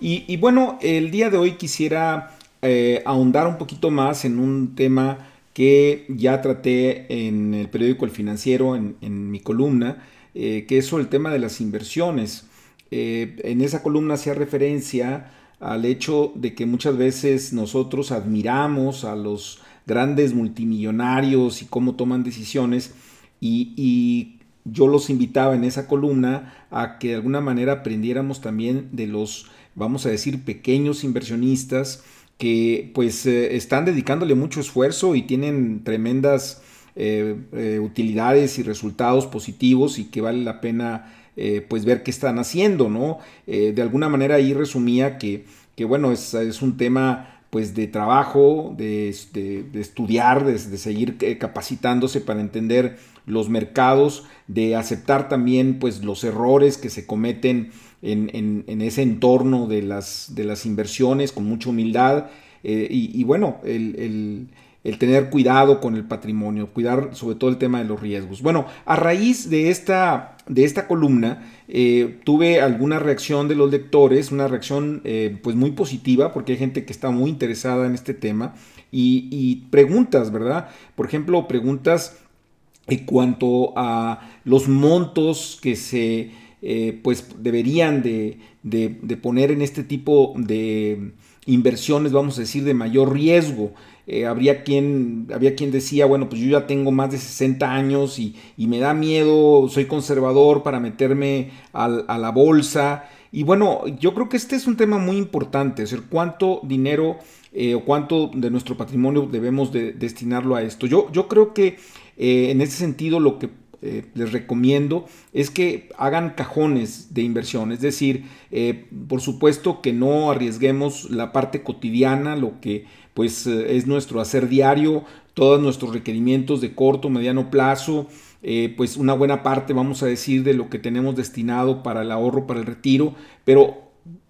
Y, bueno, el día de hoy quisiera eh, ahondar un poquito más en un tema que ya traté en el periódico El Financiero, en, mi columna, eh, que es sobre el tema de las inversiones. Eh, en esa columna hacía referencia al hecho de que muchas veces nosotros admiramos a los grandes multimillonarios y cómo toman decisiones y yo los invitaba en esa columna a que de alguna manera aprendiéramos también de los vamos a decir, pequeños inversionistas que pues eh, están dedicándole mucho esfuerzo y tienen tremendas eh, eh, utilidades y resultados positivos y que vale la pena pues ver qué están haciendo, ¿no? de alguna manera ahí resumía que, que bueno, es, es, un tema pues de trabajo, de, de, estudiar, de, de seguir capacitándose para entender los mercados, de aceptar también pues los errores que se cometen en, ese entorno de las, inversiones con mucha humildad eh, y, bueno, el, tener cuidado con el patrimonio, cuidar sobre todo el tema de los riesgos. Bueno, a raíz de esta, de esta columna eh, tuve alguna reacción de los lectores, una reacción eh, pues muy positiva porque hay gente que está muy interesada en este tema y preguntas, ¿verdad? Por ejemplo, preguntas en cuanto a los montos que se eh, pues deberían de, poner en este tipo de inversiones, vamos a decir, de mayor riesgo. Eh, habría quien, había quien decía, bueno, pues yo ya tengo más de 60 años y, me da miedo, soy conservador para meterme a la bolsa. Y bueno, yo creo que este es un tema muy importante, decir, cuánto dinero eh, o cuánto de nuestro patrimonio debemos de destinarlo a esto. Yo, yo creo que en ese sentido lo que eh, les recomiendo es que hagan cajones de inversión, es decir, eh, por supuesto que no arriesguemos la parte cotidiana, lo que pues eh, es nuestro hacer diario, todos nuestros requerimientos de corto, mediano plazo, pues una buena parte, vamos a decir, de lo que tenemos destinado para el ahorro, para el retiro, pero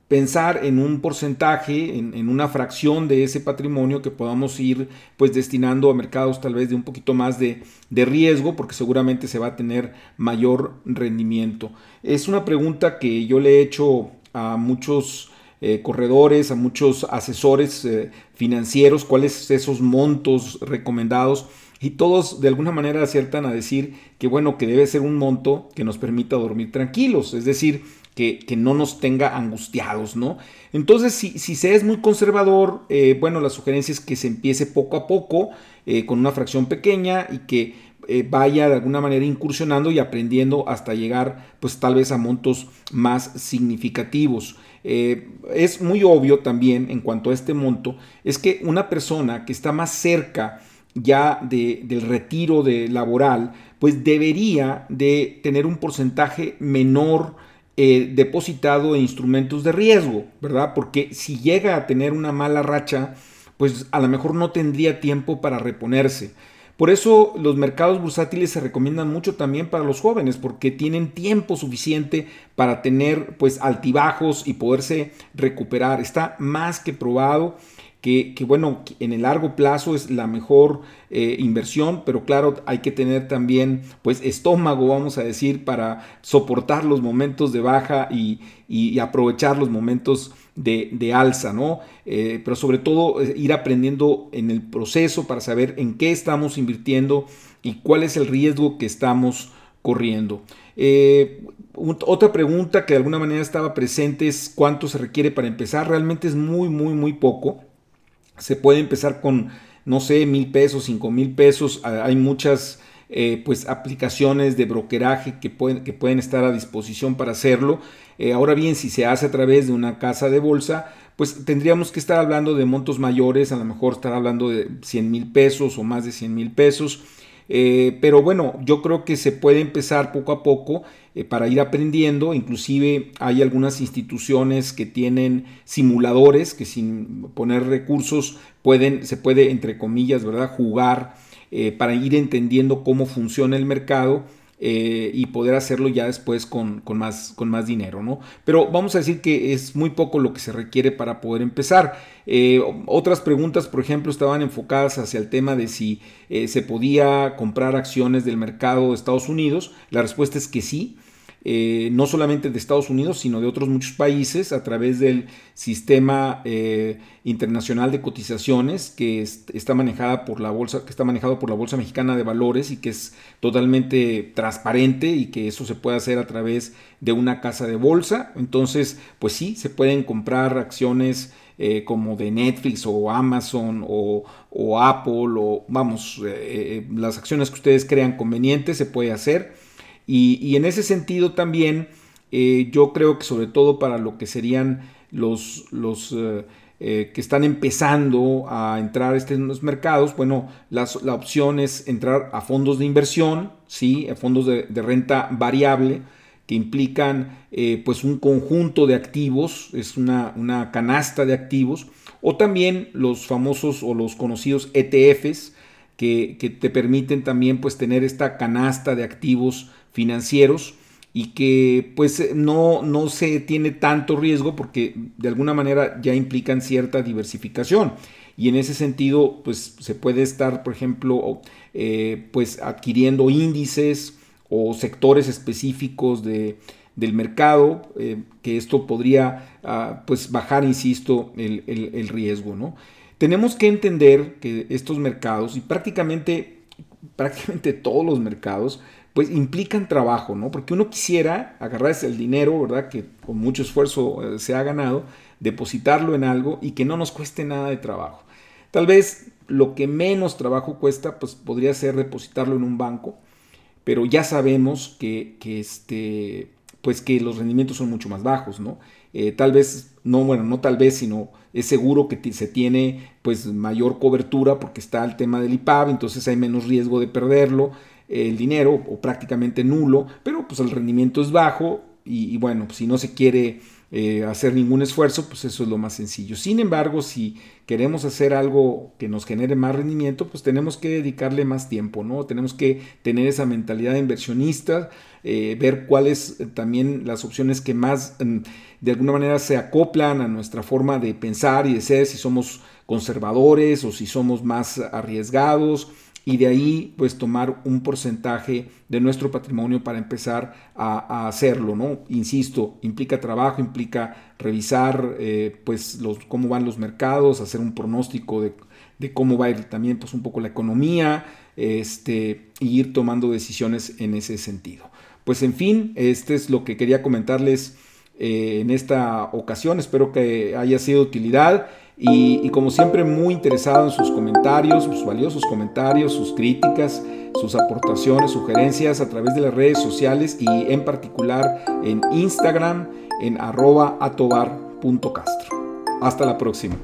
pensar en un porcentaje, en, una fracción de ese patrimonio que podamos ir pues destinando a mercados tal vez de un poquito más de, riesgo porque seguramente se va a tener mayor rendimiento. Es una pregunta que yo le he hecho a muchos eh, corredores, a muchos asesores eh, financieros, cuáles esos montos recomendados y todos de alguna manera aciertan a decir que bueno, que debe ser un monto que nos permita dormir tranquilos, es decir, que, no nos tenga angustiados, ¿no? Entonces, si, se es muy conservador, eh, bueno, la sugerencia es que se empiece poco a poco, eh, con una fracción pequeña y que eh, vaya de alguna manera incursionando y aprendiendo hasta llegar, pues tal vez a montos más significativos. es muy obvio también en cuanto a este monto, es que una persona que está más cerca ya del retiro de laboral, pues debería de tener un porcentaje menor eh, depositado en instrumentos de riesgo, ¿verdad? Porque si llega a tener una mala racha, pues a lo mejor no tendría tiempo para reponerse. Por eso los mercados bursátiles se recomiendan mucho también para los jóvenes, porque tienen tiempo suficiente para tener pues altibajos y poderse recuperar. Está más que probado que, bueno, en el largo plazo es la mejor eh, inversión, pero claro, hay que tener también pues estómago, vamos a decir, para soportar los momentos de baja y, aprovechar los momentos de, alza, ¿no? Eh, pero sobre todo eh, ir aprendiendo en el proceso para saber en qué estamos invirtiendo y cuál es el riesgo que estamos corriendo. otra pregunta que de alguna manera estaba presente es cuánto se requiere para empezar. Realmente es muy, muy, muy poco. Se puede empezar con, no sé, mil pesos, cinco mil pesos. Ah, hay muchas eh, pues aplicaciones de brokeraje que pueden, que pueden estar a disposición para hacerlo. Eh, ahora bien, si se hace a través de una casa de bolsa, pues tendríamos que estar hablando de montos mayores, a lo mejor estar hablando de 100 mil pesos o más de 100 mil pesos. Eh, pero bueno, yo creo que se puede empezar poco a poco eh, para ir aprendiendo. Inclusive hay algunas instituciones que tienen simuladores que sin poner recursos pueden, se puede, entre comillas, ¿verdad? jugar eh, para ir entendiendo cómo funciona el mercado eh, y poder hacerlo ya después con, más, con más dinero, ¿no? Pero vamos a decir que es muy poco lo que se requiere para poder empezar. Eh, otras preguntas, por ejemplo, estaban enfocadas hacia el tema de si eh, se podía comprar acciones del mercado de Estados Unidos. La respuesta es que sí. Eh, no solamente de Estados Unidos, sino de otros muchos países a través del sistema eh, internacional de cotizaciones que está manejada por la bolsa, que está manejado por la Bolsa Mexicana de Valores y que es totalmente transparente y que eso se puede hacer a través de una casa de bolsa. Entonces, pues sí, se pueden comprar acciones eh, como de Netflix o Amazon o, Apple o vamos, las acciones que ustedes crean convenientes se puede hacer. Y, en ese sentido también eh, yo creo que sobre todo para lo que serían los, los eh, eh, que están empezando a entrar este, en los mercados, bueno, la opción es entrar a fondos de inversión, ¿sí? a fondos de, renta variable, que implican pues un conjunto de activos, es una, una, canasta de activos, o también los famosos o los conocidos ETFs, que, te permiten también pues tener esta canasta de activos financieros y que pues no, no se tiene tanto riesgo porque de alguna manera ya implican cierta diversificación. Y en ese sentido pues se puede estar por ejemplo eh, pues adquiriendo índices o sectores específicos de, del mercado eh, que esto podría ah, pues bajar insisto el, el riesgo no tenemos que entender que estos mercados y prácticamente prácticamente todos los mercados pues implican trabajo, ¿no? Porque uno quisiera agarrarse el dinero, ¿verdad? Que con mucho esfuerzo eh, se ha ganado, depositarlo en algo y que no nos cueste nada de trabajo. Tal vez lo que menos trabajo cuesta, pues podría ser depositarlo en un banco, pero ya sabemos que, este, pues que los rendimientos son mucho más bajos, ¿no? Eh, tal vez, no, bueno, no tal vez, sino es seguro que se tiene pues mayor cobertura porque está el tema del IPAB, entonces hay menos riesgo de perderlo el dinero o prácticamente nulo, pero pues el rendimiento es bajo y, bueno, si no se quiere eh, hacer ningún esfuerzo, pues eso es lo más sencillo. Sin embargo, si queremos hacer algo que nos genere más rendimiento, pues tenemos que dedicarle más tiempo, ¿no? Tenemos que tener esa mentalidad inversionista, eh, ver cuáles eh, también las opciones que más mm, de alguna manera se acoplan a nuestra forma de pensar y de ser, si somos conservadores o si somos más arriesgados y de ahí pues tomar un porcentaje de nuestro patrimonio para empezar a, hacerlo, ¿no? Insisto, implica trabajo, implica revisar eh, pues cómo van los mercados, hacer un pronóstico de, cómo va a ir también pues un poco la economía, este, y ir tomando decisiones en ese sentido. Pues en fin, este es lo que quería comentarles eh, en esta ocasión, espero que haya sido de utilidad. Y, como siempre muy interesado en sus comentarios, sus valiosos comentarios, sus críticas, sus aportaciones, sugerencias a través de las redes sociales y en particular en Instagram en arroba atobar.castro. Hasta la próxima.